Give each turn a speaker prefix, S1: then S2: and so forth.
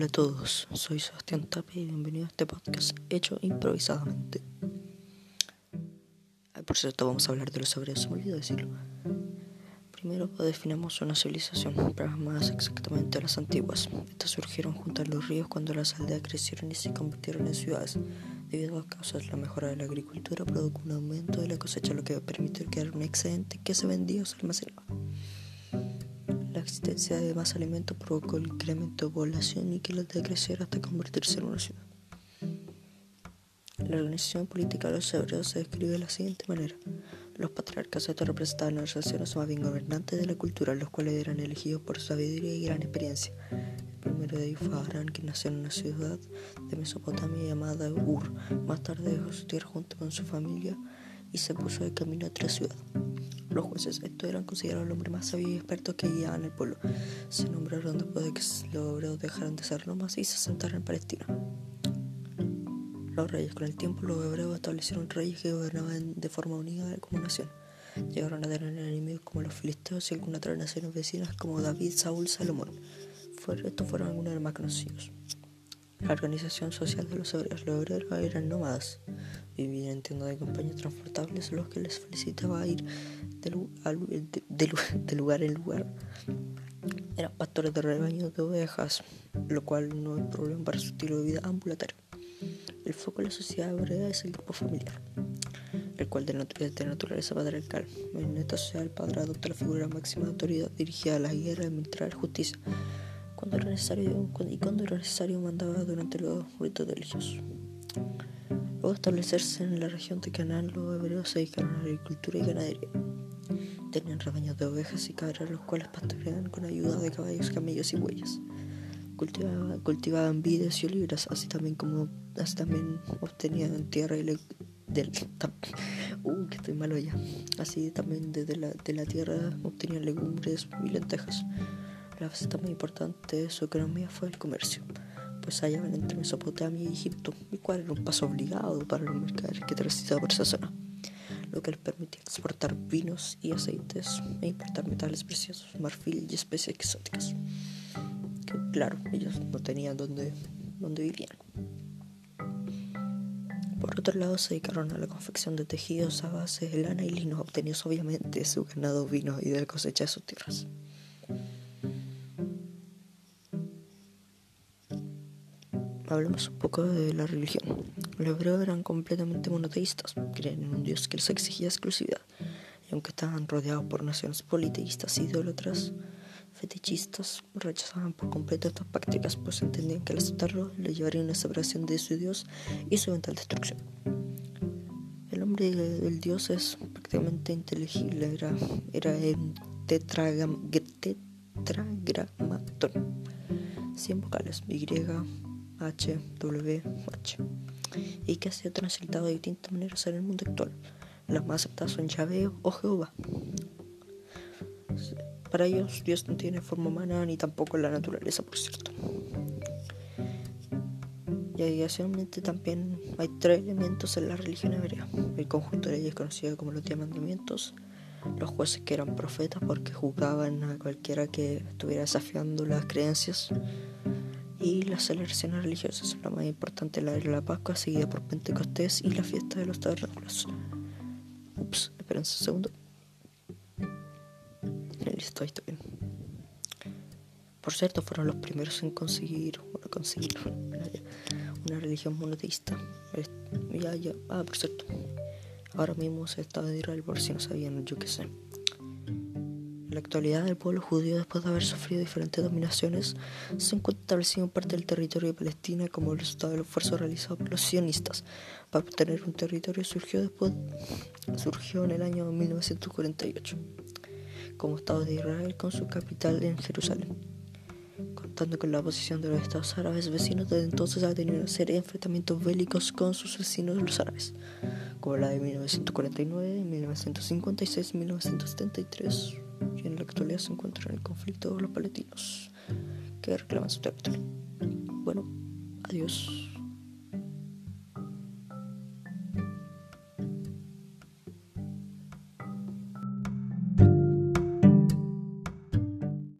S1: Hola a todos, soy Sebastián Tapia y bienvenido a este podcast hecho improvisadamente. por cierto, vamos a hablar de los hebreos, se me olvidó decirlo. Primero definamos una civilización, pero más exactamente las antiguas. Estas surgieron junto a los ríos cuando las aldeas crecieron y se convirtieron en ciudades. Debido a causas la mejora de la agricultura produjo un aumento de la cosecha, lo que permitió crear un excedente que se vendía o se almacenaba. La existencia de más alimentos provocó el incremento de población y que la aldea creciera hasta convertirse en una ciudad. La organización política de los hebreos se describe de la siguiente manera. Los patriarcas estos representaban las organizaciones más bien gobernantes de la cultura, los cuales eran elegidos por sabiduría y gran experiencia. El primero de ellos fue Abraham, que nació en una ciudad de Mesopotamia llamada Ur. Más tarde dejó su tierra junto con su familia y se puso de camino a otra ciudad. Los jueces, estos eran considerados los hombres más sabios y expertos que guiaban el pueblo. Se nombraron después de que los hebreos dejaran de ser nomás y se asentaron en Palestina. Los reyes, con el tiempo los hebreos establecieron reyes que gobernaban de forma unida como nación. Llegaron a tener enemigos como los filisteos y algunas otras naciones vecinas como David, Saúl, Salomón. estos fueron algunos de los más conocidos. La organización social de los hebreos. Los hebreos eran nómadas. Vivían en tiendas de campaña transportables, los que les felicitaba ir de, lugar en lugar. Eran pastores de rebaños de ovejas, lo cual no es problema para su estilo de vida ambulatorio. El foco de la sociedad hebrea es el grupo familiar, el cual es de naturaleza patriarcal. En esta sociedad el padre adopta la figura máxima de autoridad dirigida a la guerra, administrar justicia, cuando era necesario y cuando era necesario mandaba durante los ritos religiosos. Luego establecerse en la región de Canaán, los hebreos se dedicaron a la agricultura y ganadería. Tenían rebaños de ovejas y cabras, los cuales pastoreaban con ayuda de caballos, camellos y bueyes. Cultivaban, vides y olivas, así también como así también obtenían tierra y del, uh, que estoy malo ya. Así también desde la, de la tierra obtenían legumbres y lentejas. La faceta más importante de su economía fue el comercio, pues hallaban entre Mesopotamia y Egipto, el cual era un paso obligado para los mercaderes que transitaban por esa zona lo que les permitía exportar vinos y aceites e importar metales preciosos, marfil y especies exóticas. Que claro, ellos no tenían donde, donde vivían. Por otro lado, se dedicaron a la confección de tejidos a base de lana y lino, obtenidos obviamente de su ganado vino y de la cosecha de sus tierras. Hablemos un poco de la religión. Los hebreos eran completamente monoteístas, creían en un Dios que les exigía exclusividad, y aunque estaban rodeados por naciones politeístas idólatras, fetichistas, rechazaban por completo estas prácticas, pues entendían que al aceptarlo le llevaría a una separación de su Dios y su eventual destrucción. El nombre del Dios es prácticamente inteligible, era, era un tetragramatón, 100 vocales, Y, H, W, H, y que ha sido transitado de distintas maneras en el mundo actual. Las más aceptadas son Yahvé o Jehová. Para ellos, Dios no tiene forma humana ni tampoco la naturaleza, por cierto. Y adicionalmente también hay tres elementos en la religión hebrea. El conjunto de leyes conocido como los diez mandamientos, los jueces que eran profetas porque juzgaban a cualquiera que estuviera desafiando las creencias y las celebraciones religiosas. La más importante la de la Pascua, seguida por Pentecostés y la fiesta de los tabernáculos. Ups, esperen un segundo. Listo, ahí está bien. Por cierto, fueron los primeros en conseguir, bueno, conseguir una, religión monoteísta. Ya, ya, ah, por cierto. Ahora mismo se está de Israel, por si no sabían, yo qué sé. En la actualidad, el pueblo judío, después de haber sufrido diferentes dominaciones, se encuentra establecido en parte del territorio de Palestina como resultado del esfuerzo realizado por los sionistas para obtener un territorio surgió después surgió en el año 1948 como Estado de Israel con su capital en Jerusalén. Contando con la oposición de los estados árabes vecinos, desde entonces ha tenido una serie de enfrentamientos bélicos con sus vecinos los árabes, como la de 1949, 1956 y 1973 y en la actualidad se encuentran en conflicto los palestinos que reclaman su territorio. Bueno, adiós.